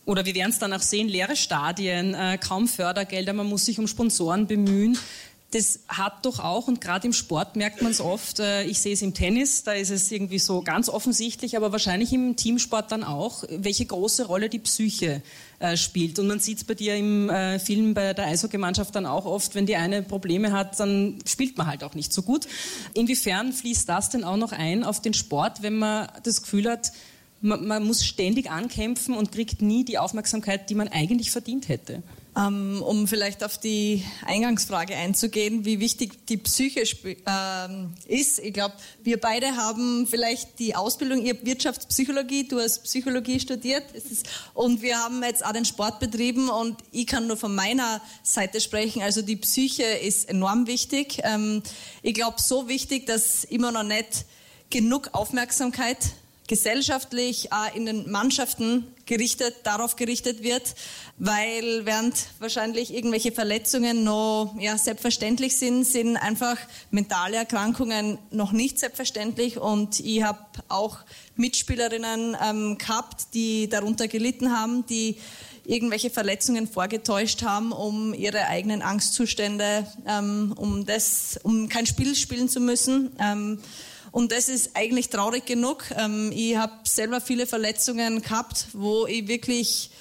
oder wir werden es danach sehen, leere Stadien, äh, kaum Fördergelder, man muss sich um Sponsoren bemühen. Das hat doch auch, und gerade im Sport merkt man es oft, äh, ich sehe es im Tennis, da ist es irgendwie so ganz offensichtlich, aber wahrscheinlich im Teamsport dann auch, welche große Rolle die Psyche äh, spielt. Und man sieht es bei dir im äh, Film bei der Eishockeymannschaft dann auch oft, wenn die eine Probleme hat, dann spielt man halt auch nicht so gut. Inwiefern fließt das denn auch noch ein auf den Sport, wenn man das Gefühl hat, man, man, muss ständig ankämpfen und kriegt nie die Aufmerksamkeit, die man eigentlich verdient hätte. Ähm, um vielleicht auf die Eingangsfrage einzugehen, wie wichtig die Psyche ähm, ist. Ich glaube, wir beide haben vielleicht die Ausbildung, ihr Wirtschaftspsychologie, du hast Psychologie studiert und wir haben jetzt auch den Sport betrieben und ich kann nur von meiner Seite sprechen. Also die Psyche ist enorm wichtig. Ähm, ich glaube, so wichtig, dass immer noch nicht genug Aufmerksamkeit gesellschaftlich, äh, in den Mannschaften gerichtet, darauf gerichtet wird, weil während wahrscheinlich irgendwelche Verletzungen noch ja, selbstverständlich sind, sind einfach mentale Erkrankungen noch nicht selbstverständlich und ich habe auch Mitspielerinnen ähm, gehabt, die darunter gelitten haben, die irgendwelche Verletzungen vorgetäuscht haben, um ihre eigenen Angstzustände, ähm, um das, um kein Spiel spielen zu müssen. Ähm, und das ist eigentlich traurig genug. Ähm, ich habe selber viele Verletzungen gehabt, wo ich wirklich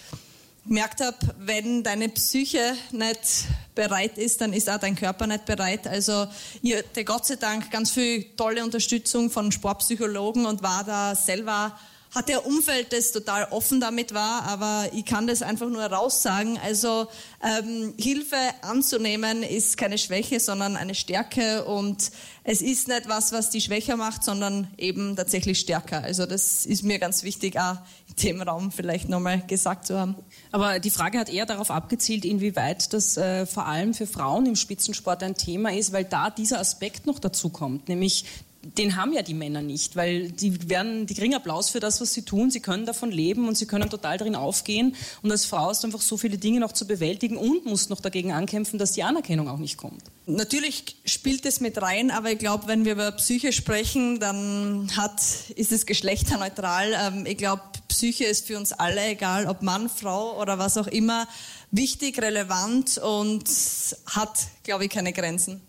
gemerkt habe, wenn deine Psyche nicht bereit ist, dann ist auch dein Körper nicht bereit. Also ich hatte Gott sei Dank ganz viel tolle Unterstützung von Sportpsychologen und war da selber hat der Umfeld, das total offen damit war, aber ich kann das einfach nur raussagen. Also ähm, Hilfe anzunehmen ist keine Schwäche, sondern eine Stärke und es ist nicht was, was die schwächer macht, sondern eben tatsächlich stärker. Also das ist mir ganz wichtig, auch in dem Raum vielleicht nochmal gesagt zu haben. Aber die Frage hat eher darauf abgezielt, inwieweit das äh, vor allem für Frauen im Spitzensport ein Thema ist, weil da dieser Aspekt noch dazu kommt, nämlich den haben ja die Männer nicht, weil die werden, die kriegen Applaus für das, was sie tun. Sie können davon leben und sie können total darin aufgehen. Und als Frau hast du einfach so viele Dinge noch zu bewältigen und musst noch dagegen ankämpfen, dass die Anerkennung auch nicht kommt. Natürlich spielt es mit rein, aber ich glaube, wenn wir über Psyche sprechen, dann hat, ist es geschlechterneutral. Ähm, ich glaube, Psyche ist für uns alle, egal ob Mann, Frau oder was auch immer, wichtig, relevant und hat, glaube ich, keine Grenzen.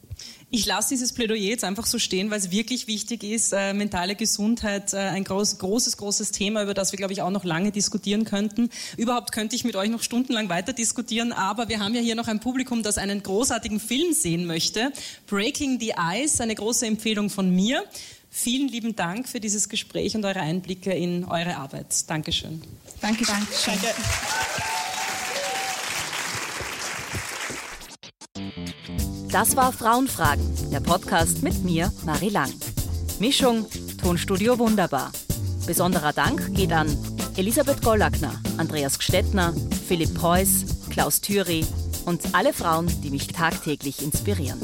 Ich lasse dieses Plädoyer jetzt einfach so stehen, weil es wirklich wichtig ist. Äh, mentale Gesundheit, äh, ein groß, großes, großes Thema, über das wir, glaube ich, auch noch lange diskutieren könnten. Überhaupt könnte ich mit euch noch stundenlang weiter diskutieren, aber wir haben ja hier noch ein Publikum, das einen großartigen Film sehen möchte. Breaking the Ice, eine große Empfehlung von mir. Vielen lieben Dank für dieses Gespräch und eure Einblicke in eure Arbeit. Dankeschön. Danke, danke. danke. Das war Frauenfragen, der Podcast mit mir, Marie Lang. Mischung, Tonstudio Wunderbar. Besonderer Dank geht an Elisabeth Gollackner, Andreas Gstettner, Philipp Preuß, Klaus Thüry und alle Frauen, die mich tagtäglich inspirieren.